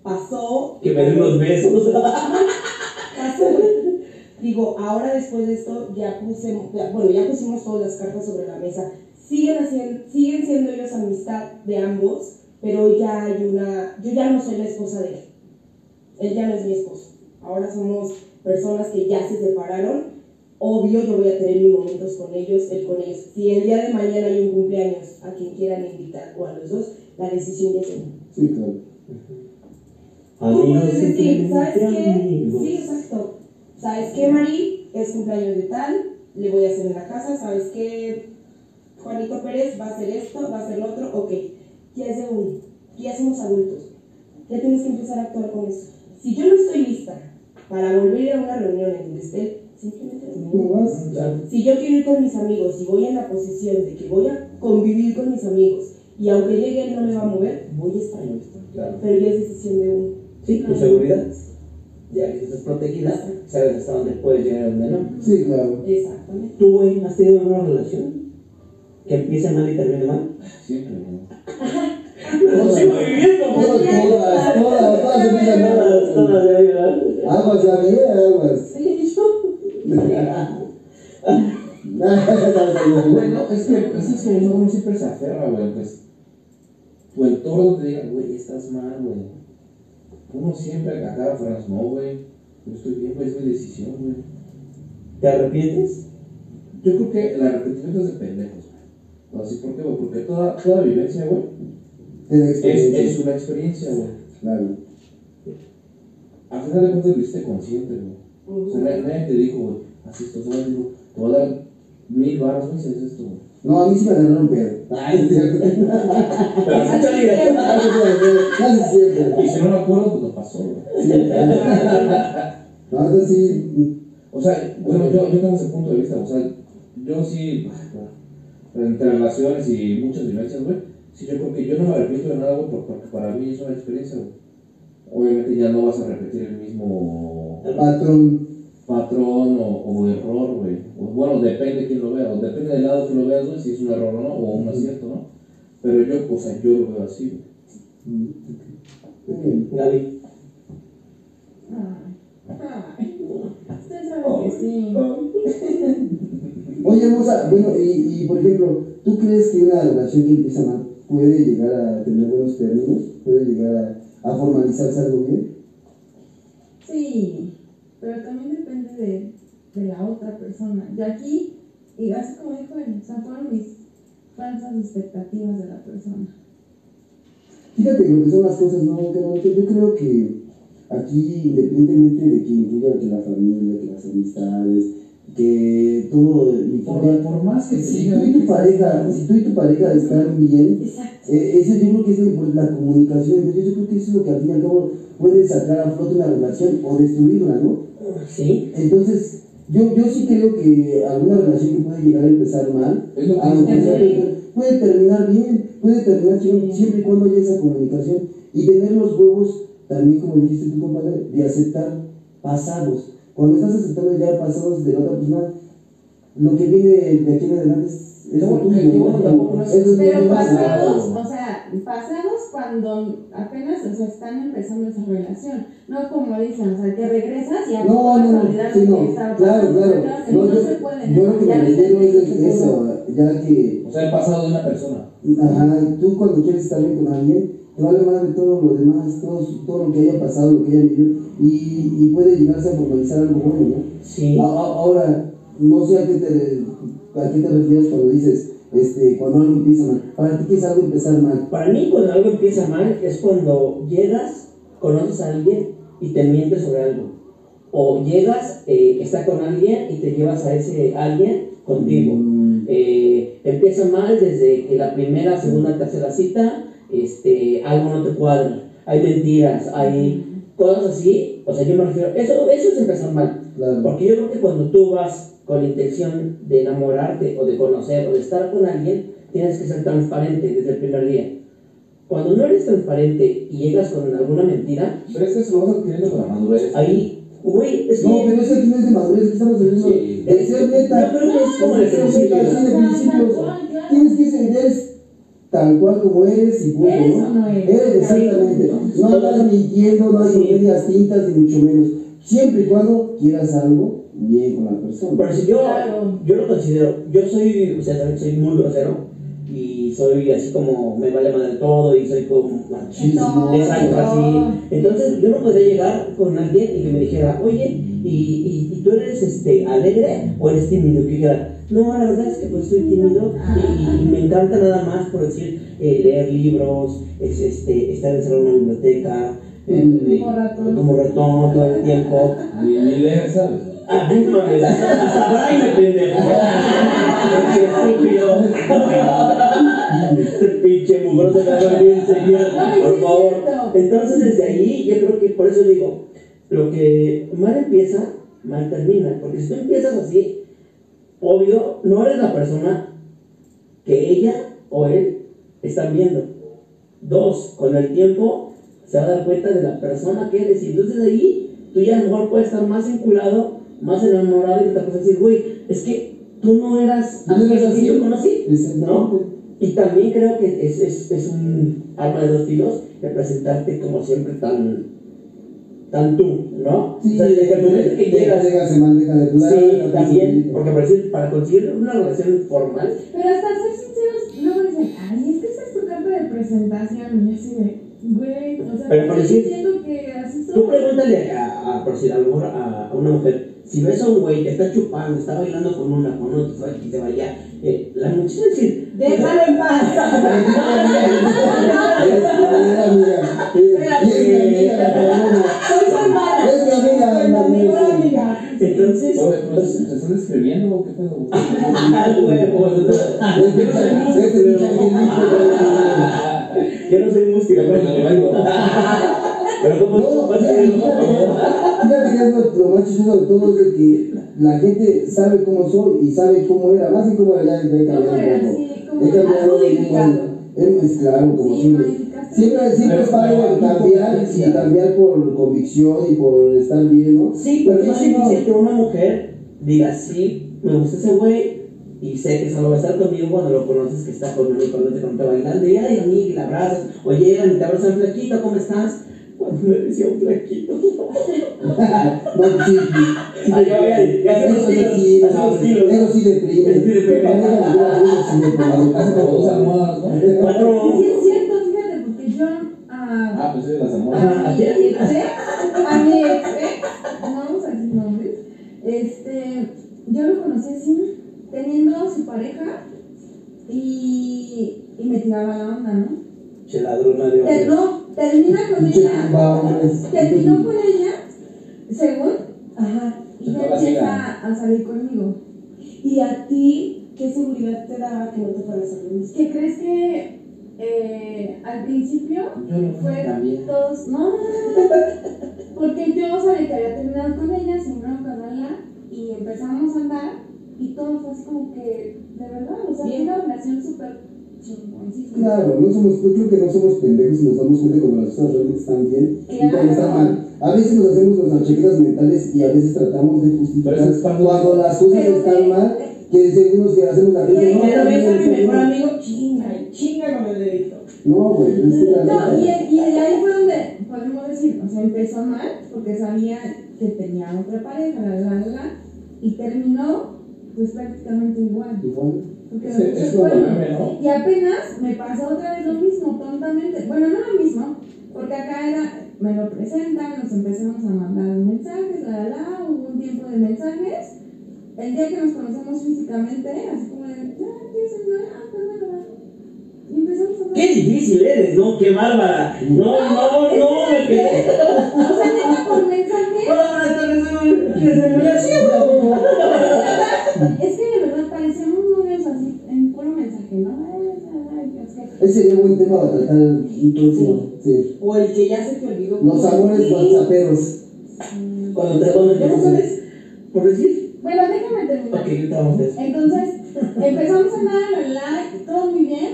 Pasó.
Que me den unos besos.
Pasó. Digo, ahora después de esto ya puse, bueno, ya pusimos todas las cartas sobre la mesa. Siguen, haciendo, siguen siendo ellos amistad de ambos, pero ya hay una, yo ya no soy la esposa de él. Él ya no es mi esposo. Ahora somos personas que ya se separaron. Obvio, yo voy a tener mis momentos con ellos, él con ellos. Si el día de mañana hay un cumpleaños a quien quieran invitar o a los dos, la decisión ya es.
Sí, claro.
Tú puedes decir, ¿sabes qué?
amigos.
Sí, exacto. ¿Sabes qué, Mari? Es cumpleaños de tal, le voy a hacer en la casa. ¿Sabes qué? Juanito Pérez va a hacer esto, va a hacer lo otro. Ok, ya es de uno. Ya somos adultos. Ya tienes que empezar a actuar con eso. Si yo no estoy lista para volver a una reunión en donde esté, simplemente. Si yo quiero ir con mis amigos y voy en la posición de que voy a convivir con mis amigos y aunque llegue él no me va a mover, voy a estar ahí.
Claro.
Pero ya es decisión de uno.
Sí, tu seguridad. Ya que estás protegida, sabes hasta dónde puedes llegar y dónde no.
Sí, claro.
Exactamente.
¿Tú, has tenido alguna relación? ¿Que empiece mal y termine mal?
Siempre, güey.
¡Lo sigo viviendo!
Todas, todas, todas, todas empiezan
Todas,
mal.
todas de ahí, ¿verdad?
Aguas, ya ve, aguas.
Sí, yo.
Bueno, es que es eso, uno siempre se aferra, güey, pues. Tu entorno te diga, güey, estás mal, güey. Uno siempre acaba no, güey, yo estoy bien, güey, es mi decisión, güey.
¿Te arrepientes?
Yo creo que el arrepentimiento es de pendejos, güey. Así, ¿por qué, güey? Porque toda, toda vivencia, güey, es,
experiencia.
es una experiencia, güey.
Claro.
Al final de cuentas lo hiciste consciente, güey. O sea, nadie, te dijo, güey, así esto, ¿sabes? Digo, te voy a dar mil baros, güey, si haces esto, güey.
No, a mí sí me agarraron pedo. Ay, es cierto.
Pero escucha, mira,
Casi siempre.
Y si no me acuerdo, pues lo pasó, güey.
Sí. No, entonces sí.
O sea, bueno, yo, yo tengo ese punto de vista, o sea, yo sí, bueno, entre relaciones y muchas vivencias, güey, sí, yo creo que yo no me arrepiento de nada, güey, por- porque para mí es una experiencia, güey. Obviamente ya no vas a repetir el mismo
Patrón.
patrón o, o error, güey. Bueno, depende de quién lo vea, o depende del lado que lo veas, güey, si es un error o no, o un acierto, ¿no? Pero yo, o sea, yo lo veo así, güey.
Bien.
Gaby.
Ay, ay. Usted sabe que sí.
Oye, hermosa, bueno, y, y por ejemplo, ¿tú crees que una relación que empieza mal puede llegar a tener buenos términos? ¿Puede llegar a, a formalizarse algo bien?
Sí, pero también depende de, de la otra persona. De aquí, y así como dijo él, o sea, fueron mis falsas expectativas de la persona.
Fíjate lo que son las cosas, ¿no? Yo creo que aquí, independientemente de que incluya que la familia, que las amistades, que todo
Por,
influya,
por más que
si tú y tu pareja, si tú y tu pareja están bien. Eh, eso yo creo que es impor- la comunicación, entonces yo creo que eso es lo que al fin y al cabo puede sacar a flote una relación o destruirla, ¿no?
Sí.
Entonces, yo, yo sí creo que alguna relación que puede llegar a empezar mal, puede terminar bien, puede terminar siempre, siempre y cuando haya esa comunicación y tener los huevos, también como dijiste tú, compadre, de aceptar pasados. Cuando estás aceptando ya pasados de la otra persona, lo que viene de aquí en adelante es, es
No,
tuyo, ¿no?
no es
Pero
más
pasados, o sea, pasados cuando apenas o sea, están empezando esa relación. No como dicen, o sea, que regresas y ya
No, no,
a
no, sí, no, claro, claro. No,
no,
yo,
se puede.
yo lo que me
no
refiero es eso,
puede.
Ya que,
O sea, el pasado de una persona.
ajá, tú cuando quieres estar bien con alguien, te vale madre todo lo demás, todo, todo lo que haya pasado, lo que haya vivido, y, y puede llegarse a formalizar algo bueno, ¿no?
Sí.
A- a- ahora, no sé a qué te, a qué te refieres cuando dices, este, cuando algo empieza mal. Para ti, ¿qué es algo empezar mal?
Para mí, cuando algo empieza mal, es cuando llegas, conoces a alguien y te mientes sobre algo. O llegas, eh, está con alguien y te llevas a ese alguien contigo.
Mm,
Eh, empieza mal desde que la primera, segunda, tercera cita, este, algo no te cuadra. Hay mentiras, hay cosas así. O sea, yo me refiero, eso, eso es empezar mal.
claro.
Porque yo creo que cuando tú vas con la intención de enamorarte o de conocer o de estar con alguien, tienes que ser transparente desde el primer día. Cuando no eres transparente y llegas con alguna mentira,
Pero es que eso lo vas adquiriendo con la madurez.
ahí, güey, es que...
No, pero es que aquí no es de madurez, aquí estamos hablando
Sí.
de ser neta.
Yo creo que es como el
ser
principio.
Tienes que ser, eres tal cual como eres y punto,
¿Eres
¿no?
eres?
Eres, exactamente. No andas mintiendo, no andas con medias tintas, ni mucho menos. Siempre y cuando quieras algo bien con la persona.
Pero si yo,
Claro.
yo lo considero, yo soy, o sea, también soy muy grosero soy así como me vale madre todo y soy como
Machismo.
Exacto, así. Entonces yo no podría llegar con alguien y que me dijera, oye, ¿y, y, y tú eres este, alegre o eres tímido? Que dijera, no, la verdad es que pues soy tímido y, y- y me encanta nada más por decir eh, leer libros, es, este, estar en una biblioteca. eh,
Mm.
eh,
Como ratón.
Como ratón todo el tiempo.
¿sabes?
Ah, no mames, hasta ahí me pendejo. Qué estúpido. Este pinche mugroso me va a venir enseguida,
Ay,
por favor. Entonces, desde ahí, yo creo que por eso digo, lo que mal empieza, mal termina. Porque si tú empiezas así, obvio, no eres la persona que ella o él están viendo. Dos, con el tiempo se va a dar cuenta de la persona que eres. Y entonces ahí tú ya a lo mejor puedes estar más vinculado, más enamorado y te puedes decir, güey, es que tú no eras
No
que
así.
yo conocí. ¿no? Y también creo que es, es, es un arma de dos filos de presentarte como siempre tan, tan tú, ¿no?
Sí,
o sea, desde el momento que llegas.
entregas, se maneja de plan,
Sí, también, porque para, decir- para conseguir una relación formal,
Pero hasta ser sinceros, luego dicen, ay, es que esa es tu carta de presentación. Y así de, güey, o sea,
Pero por decir,
diciendo que así
tú
soy.
pregúntale a, a, por decir, a lo mejor a, a una mujer, si ves a un güey que está chupando, está bailando con una, con otra, y te vaya, eh, la muchacha decir,
Déjalo en paz.
Eh,
entonces,
Oye, pero ¿se se están escribiendo o qué pedo?
ah,
Este
yo no soy música, pero pero como
No,
vas a
fíjate, que es más chistoso de todo es de que la gente sabe cómo soy y sabe cómo era, más que cómo era, ya he cambiado un poco.
Sí, ¿cómo
He cambiado
Has modificado.
Es, claro, como siempre. Siempre, siempre es
pero-
cambiar y cambiar por convicción y por estar bien, ¿no?
Sí, pero es difícil que una mujer diga, sí, me gusta ese güey y sé que solo va a estar conmigo cuando lo conoces, que está con él, cuando te conté bailando y ay, amiga, y la abrazas, o llegan y te abrazan, flaquito, ¿cómo estás? Cuando me decía un flaquito.
No, sí, sí. sí,
Ah, ya, ya, ya, ya,
Eso sí, eso sí,
ya,
eso sí deprime.
Eso sí deprime.
Deprime.
Es cierto, fíjate, porque yo. ah,
Ah, pues sí, las almohadas.
a mi ex, a mi ex, no vamos a decir nombres, este, yo lo conocí así, teniendo su pareja y, y me tiraba la onda, ¿no?
De hombres.
no, termina con ella, terminó con ella, según, ajá, y ya empieza a salir conmigo.
Y a ti, ¿qué seguridad te daba que no te fueras a mismo?
¿Qué crees que eh, al principio
Yo no
fue
También.
todos, no, no, no, no, porque yo sabía que había terminado con ella, sin bronca, y empezamos a andar, y todo fue así como que, de verdad, o sea, fue una relación súper.
Claro, no somos, yo creo que no somos pendejos y nos damos cuenta cuando las cosas realmente están bien y cuando están mal. A veces nos hacemos nuestras chaquetas mentales y a veces tratamos de justificar cuando las cosas
Pero
están mal, que según que hacemos la gente, no,
Pero ves a mi mejor amigo, chinga, y chinga con el dedito.
No, güey, es que la
No, y, ahí fue donde podemos decir, o sea, empezó mal, porque sabía que tenía otra pareja, la, la, la, y terminó, pues prácticamente igual.
Igual.
Porque
Es,
me puse
es como el
cuerno.
meme, ¿no?
Y apenas me pasó otra vez lo mismo, tontamente. Bueno, no lo mismo, porque acá era, me lo presentan, nos empezamos a mandar mensajes, la, la, la, hubo un tiempo de mensajes. El día que nos conocemos físicamente, así como de, ah, ¿quieres celular? Ah, pues. Y empezamos a hablar.
Qué difícil eres, ¿no? Qué bárbara. No, no, no, me quedé.
O sea, neta, por mensaje,
Hola, buenas tardes, soy- ¿quieres? Sí, huevo.
es que de verdad parecíamos novios mensaje, ¿no? Que-
Ese sería un buen tema para tratar un próximo. Sí.
O el que ya se te olvidó.
Los amores
Sí.
whatsapperos.
Cuando te ya no sabes, por decir,
Bueno, déjame terminar.
ok, eso.
Entonces, empezamos a andar, la, la, todo muy bien.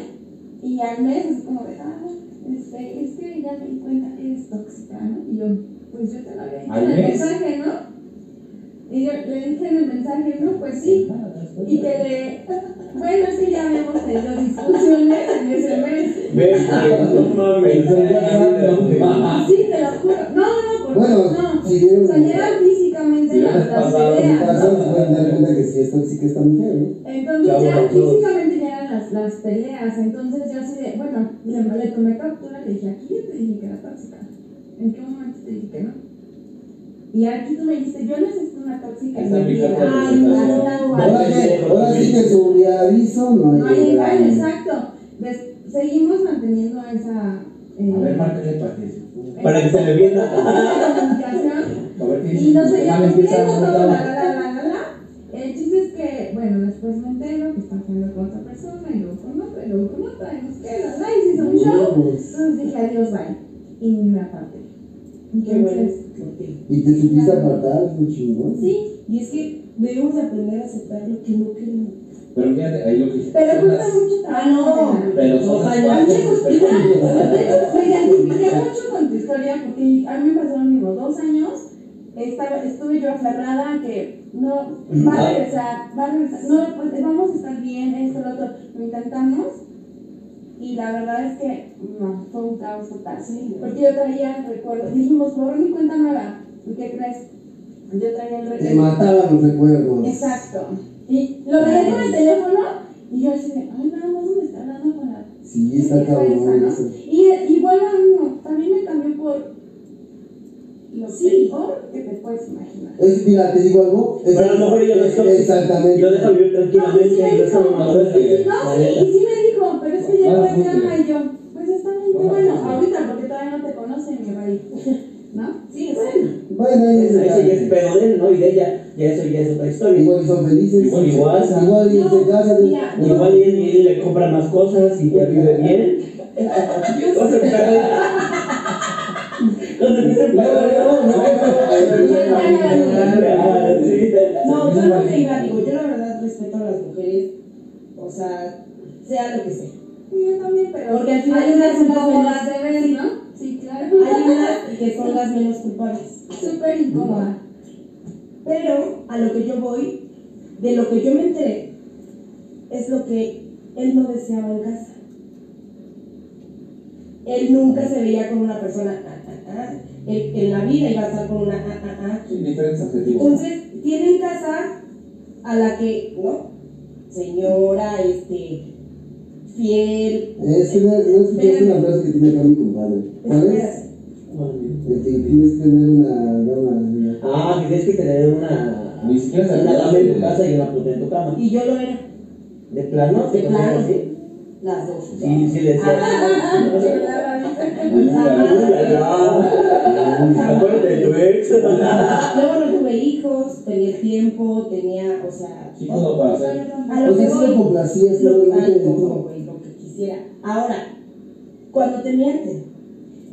Y al mes es como de, ah, este, es que ya me di cuenta que eres tóxica, ¿no? Y yo, pues yo te lo había dicho
¿Al
en el
mes?
mensaje, ¿no? Y yo le dije en el mensaje, no, pues sí y te lee, bueno, es que ya habíamos tenido discusiones en ese mes.
Sí,
te
lo
juro. No, no, porque bueno, no. Si o ya físicamente las, las
Entonces
ya,
físicamente ya eran las, las peleas, entonces ya así de, bueno, le, le tomé captura, le dije, aquí yo te dije que era tóxica. ¿En qué momento te dije que no? Y aquí tú me dijiste, yo necesito una tóxica vida.
carta de
Ay, no, no,
Ahora sí que sobre aviso no hay
No hay engaño. exacto. Des- seguimos manteniendo esa... eh,
A ver, márcale para que.
Para que se le vienda.
esa comunicación.
A ver qué
Y nos
dice.
seguíamos
empieza
viendo,
a
todo, la, la, la, la, la. El chiste es que, bueno, después me entero que está haciendo con otra persona, y luego con otra, y luego con otra, y nos queda, ¿no? Y se hizo un show. Entonces dije, adiós, bye. Y me aparté.
Qué bueno
Entonces.
Y te supiste apartar, es muy chingón.
sí,
Y es que debemos de aprender a aceptar lo que no queremos.
Pero fíjate, ahí lo que dije.
pero cuesta
las-
mucho trabajo.
Ah, no.
Pero son
O
las
hecho, me identifiqué mucho con tu historia porque a mí me pasó lo mismo. Dos años estaba, estuve yo aferrada a que no, va a regresar, va a regresar, no, pues vamos a estar bien, esto, lo otro. Lo intentamos y la verdad es que no, fue un caos total. Porque yo traía, recuerdo, dijimos, borrón y cuenta nueva. ¿Y qué crees? Yo traía el
Te
recuerdo.
mataban los recuerdos.
Exacto. Y lo veía con el teléfono y yo así de, ay, nada más me está hablando con la
Sí, está cabrón
¿no? Y igual a mí no, también me cambió por lo
Sí.
peor que te puedes imaginar.
Es, mira, te digo algo.
Pero a lo mejor no es tóxica.
Exactamente.
Y lo deja vivir tranquilamente y no
sí, y sí me
Ah,
drama y yo, pues está bien, qué
Ah,
bueno, ahorita porque todavía no te conoce mi rey, ¿no?
Sí, bueno.
Bueno, ahí
Eso ya es pedo de él, ¿no? Y de ella, ya eso ya es otra historia.
Igual son felices.
Igual, igual.
Igual y se casan.
mira,
Igual y él, y él le compra más cosas y ya vive bien.
No, yo no te iba, digo, yo la verdad respeto a las mujeres, o sea, sea lo que sea.
Y yo también, pero
Porque al final
hay unas
menos-
de ver,
sí.
¿no? Sí, claro.
Hay unas que son las menos culpables.
Súper incómoda.
Pero a lo que yo voy, de lo que yo me enteré, es lo que él no deseaba en casa. Él nunca se veía con una persona, ah, ah, ah. Él en la vida iba a estar con una, ah, ah, ah.
Sí, diferentes adjetivos.
Entonces, tiene en casa a la que, ¿no? Señora, este, fiel.
Es que no, escuchaste una frase que tiene acá mi compadre. ¿Sabes? El que tienes que tener una dama.
Ah, que tienes que tener una.
Ni siquiera
Una dama en tu casa y una puta en tu cama.
Y yo lo era,
¿De plano?
de plano,
¿Sí?
las dos.
Sí, sí, le decía.
Ah,
Acuérdate de tu ex.
Luego no tuve hijos, tenía tiempo, tenía, o sea,
Sí, todo para hacer.
a lo que
sea, sí lo
voy,
complacías
quisiera. Ahora, cuando te mienten,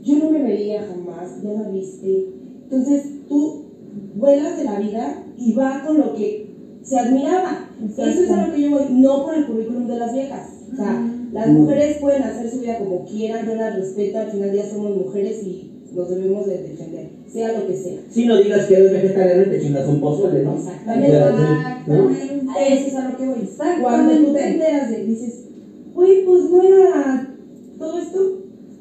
yo no me vería jamás, ya la viste. Entonces tú vuelas de la vida y va con lo que se admiraba.
Exacto.
Eso es a lo que yo voy, no por el currículum de las viejas. O sea, las mujeres pueden hacer su vida como quieran, yo las respeto, al final ya somos mujeres y nos debemos de defender, sea lo que sea.
Si no digas que eres vegetariano y te chingas un pozole, ¿no?
Exactamente.
¿No?
A eso es a lo que voy.
Exactamente.
Cuando tú te enteras de, dices, güey, pues no era todo esto,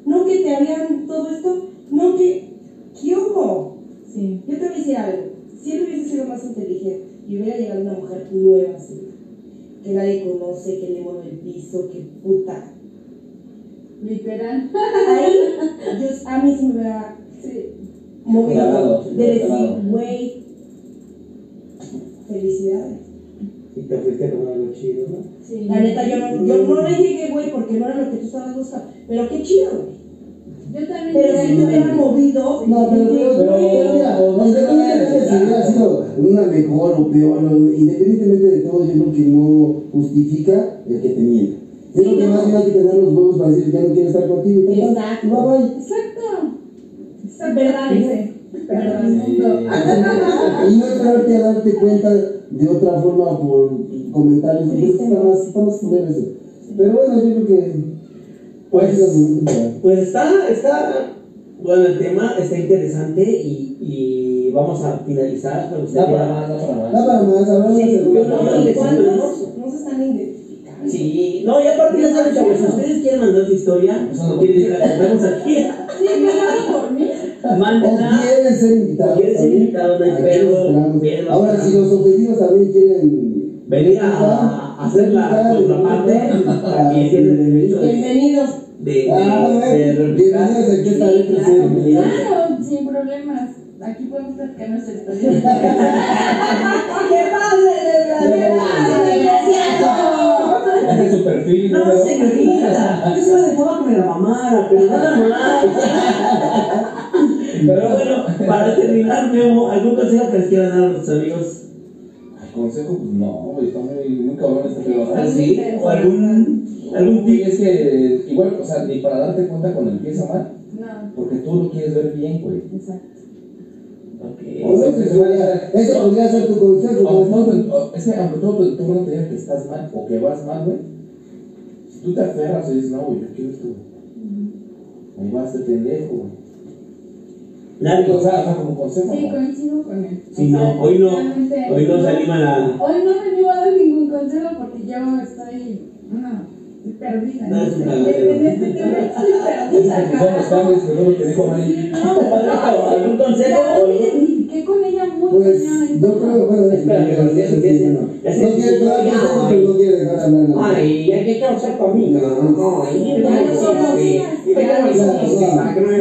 no que te habían todo esto, no que, ¿qué hubo?
Sí.
Yo te voy a decir algo, si él hubiese sido más inteligente y hubiera llegado una mujer nueva así, que nadie conoce, que le mueve el piso, que puta.
Literal.
Ahí, yo, a mí sí me hubiera movido
Cagado,
de decir, güey, felicidades.
Y te fuiste con algo chido, ¿no?
Sí.
La neta, yo no, yo no le llegué, güey, porque no era lo que tú estabas buscando. Pero qué chido, güey.
Yo también.
Pero si te hubieran movido.
No, pero, pero,
Pero-
pero mira,
no,
de si hubiera sido una mejor o peor, independientemente de todo, yo creo que no justifica el que te mienta. Yo creo que más bien hay que tener los huevos para decir ya no quiero estar contigo
Exacto.
Exacto. Exacto.
Verdad,
Dice.
Verdad.
Y no esperarte a darte cuenta de otra forma por comentarios, más, está más culero eso. Pero bueno, yo creo que.
Pues-
pues.
Está, está, bueno, el tema está interesante y, y vamos a finalizar. pero
Da para más, da para
Da
más.
para más, hablamos
Sí, yo no- no,
parte.
¿Cuántos no se están identificando?
Sí, no, y aparte ya saben, chavos, si ustedes quieren mandar su historia,
Empezando
quieren que la contemos aquí.
Sí, mí.
O quieren ser invitados.
Quieren ser
también,
invitados, no hay
Ahora, si los objetivos también quieren
Venir a, a hacer la contraparte, aquí tienen derecho de,
Bienvenidos.
de, de,
Ah,
de
bueno,
replicar.
bienvenidos aquí
Sí,
estaré
claro, claro, sin problemas. Aquí podemos platicar nuestra historia.
¿Qué pasa, ¿Qué?
Es su perfil,
No,
¿no?
señorita, yo se lo dejaba con la mamá, pero nada más. Pero bueno, para terminar, Memo, ¿algún consejo que les quieran dar a nuestros amigos?
Consejo, pues no, güey, está muy, muy cabrón este pedo.
¿Ah, sí? ¿O algún, algún
Y
tip?
es que, igual, o sea, ni para darte cuenta cuando empieza mal,
No,
porque tú lo quieres ver bien, güey.
exacto.
O sea, eso podría- Eso podría ser tu consejo. ¿no?
tu- es que aunque todo tu entorno te diga que estás mal o que vas mal, güey, si tú te aferras y dices, no, güey, yo quiero esto, güey. Ahí vas de pendejo, güey.
Nadie.
O sea, o sea, como consejo.
Sí, coincido con él.
Sí,
sea,
no, hoy no, hoy no se animan a...
Hoy no me iba a dar ningún consejo porque yo estoy, no, perdida.
No, es un
en, este tema estoy perdida.
Que lo
identifiqué con ella
Pues yo creo, bueno,
ya
sí,
empieza-
bueno.
ya se
no quiere pero no quiere dejar hablar. ¿no?
Ay, ya que ser conmigo. No,
Ya
no,
no
ya no que no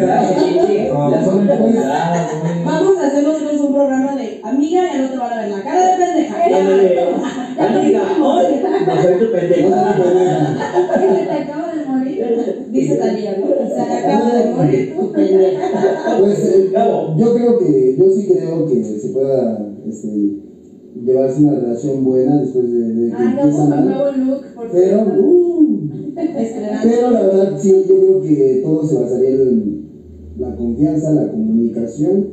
Ya
no.
güey.
Vamos a hacer nosotros un programa de amiga y al otro van a ver la cara de pendeja.
Amiga, hoy no soy tu pendeja.
¿Qué se te acaba de morir?
Dice Talía, ¿no? Se acaba de morir.
Pues eh, yo creo que, yo sí creo que se pueda este, llevarse una relación buena después de, de que empieza
con
mal.
nuevo look, por
Pero, uh, pero la verdad sí, yo creo que todo se basaría en la confianza, la comunicación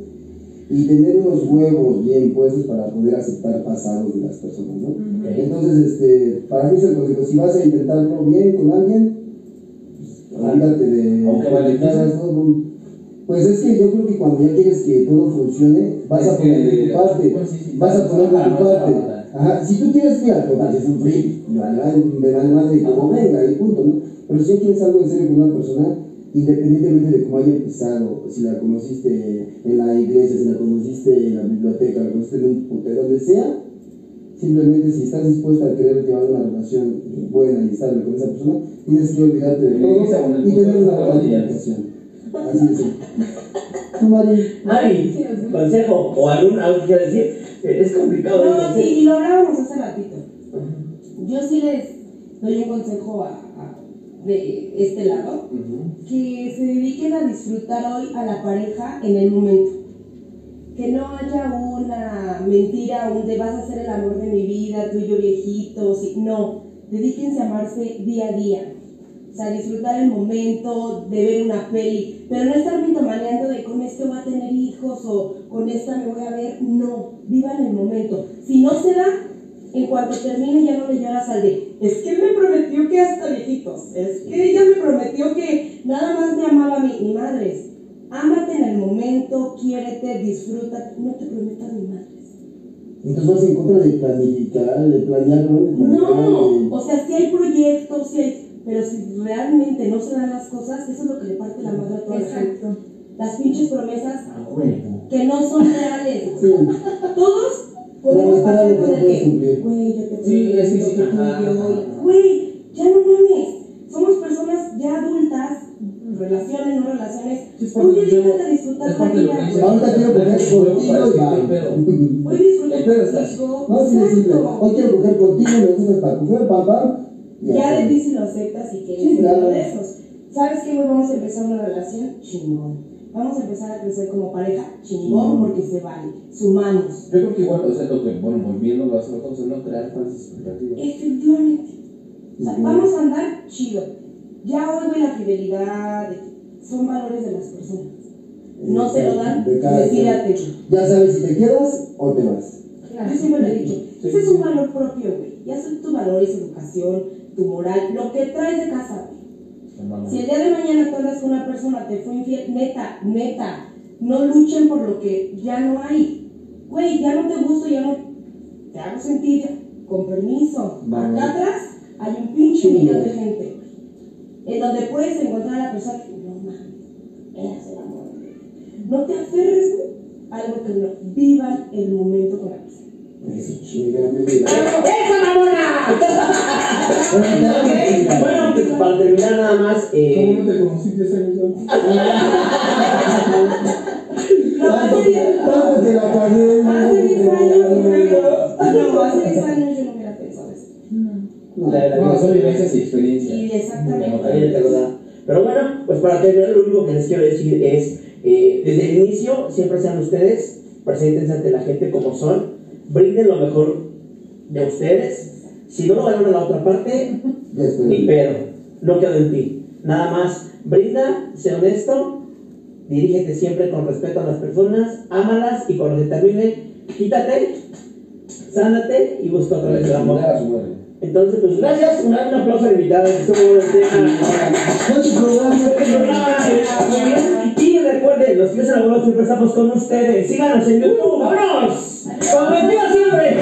y tener unos huevos bien puestos para poder aceptar pasados de las personas, ¿no? Entonces, este, para mí es el consejo, si vas a intentarlo bien con alguien, pues, de
Aunque.
Pues es que yo creo que cuando ya quieres que todo funcione, vas
Es
a poner de tu parte,
bueno, sí, sí,
vas a poner de tu parte. Ajá, si tú quieres, mira, total, es un free, me vale madre y como venga, y punto, ¿no? Pero si ya quieres algo en serio con una persona, independientemente de cómo haya empezado, si la conociste en la iglesia, si la conociste en la biblioteca, la conociste en un putero, donde sea, simplemente si estás dispuesta a querer llevar una relación buena y estable con esa persona, tienes que olvidarte de todo y tener una comunicación. Así de simple. Tú, Mari,
Mari, consejo o algún algo que quieras decir. Eh, Es complicado.
No, sí, y lo hablábamos hace ratito. Yo sí les doy un consejo a, a- de este lado, que se dediquen a disfrutar hoy a la pareja en el momento. Que no haya una mentira, un vas a ser el amor de mi vida, tú y yo viejitos, no, dedíquense a amarse día a día. O sea, disfrutar el momento de ver una peli, pero no estar mitomaneando de con este voy a tener hijos o con esta me voy a ver. No, vivan el momento. Si no se da, en cuanto termine ya no le lloras al de, es que me prometió que hasta viejitos, es que ella me prometió que nada más me amaba a mí, ni madres. Ámate en el momento, quiérete, disfruta, no te prometas ni madres.
entonces vas en contra de planificar, de planear, ¿no? De planear,
No,
de-
o sea, si hay proyectos, sí hay, pero si realmente no se dan las cosas, eso es lo que le parte la madre a toda la gente.
Exacto.
Las pinches promesas
A huevo.
que no son reales.
Sí.
Todos podemos pasar con el que, güey, yo te
Sí,
prometo
sí,
que tú
ajá,
y yo,
ajá.
güey, ya no mames. Somos personas ya adultas, relaciones, no relaciones.
Sí, es
Tú
parte del
dedícate
juego.
a disfrutar la
de
vida.
Ahorita quiero coger contigo.
Hoy disfruta
El pedo está así.
contigo.
No, sí.
Exacto.
Hoy quiero coger contigo, me gustas para coger, papá.
Ya de ti si lo aceptas y que
Sí,
eres
claro.
uno de esos. ¿Sabes qué, güey? Vamos a empezar una relación chingón. Vamos a empezar a crecer como pareja chingón porque se vale. Sumamos.
Yo creo que igual, o sea, lo que, bueno, volviendo a o sea, no crear falsas expectativas.
Efectivamente. O sea, vamos a andar chido. Ya hoy, güey, la fidelidad son valores de las personas. No se lo dan,
De
decídate.
Ya sabes si te quedas o te vas.
Yo siempre lo he dicho.
Sí,
Ese es un valor propio, güey. Ya son tus valores, educación, tu moral, lo que traes de casa, güey. Si el día de mañana tú andas con una persona, te fue infiel, neta, neta, no luchen por lo que ya no hay. Güey, ya no te gusto, ya no te hago sentir, con permiso.
Vale.
Acá atrás hay un pinche millón de gente. En donde puedes encontrar a la persona que, no mames, eras el amor. No te aferres a algo que no. Vivan el momento con la persona.
¡Esa mamona! Bueno, para terminar nada más,
¿Cómo
eh,
no te conocí
siempre sean ustedes, preséntense ante la gente como son, brinden lo mejor de ustedes. Si no lo van a la otra parte, ni pedo, no quedo en ti. Nada más, brinda, sé honesto, dirígete siempre con respeto a las personas, ámalas y cuando se termine, quítate, sánate y busca otra vez el amor. Entonces, pues gracias, un, un aplauso al invitado, estuvo bueno el tema recuerden, los tíos abuelos siempre estamos con ustedes. Síganos en YouTube. ¡Vámonos! Como siempre,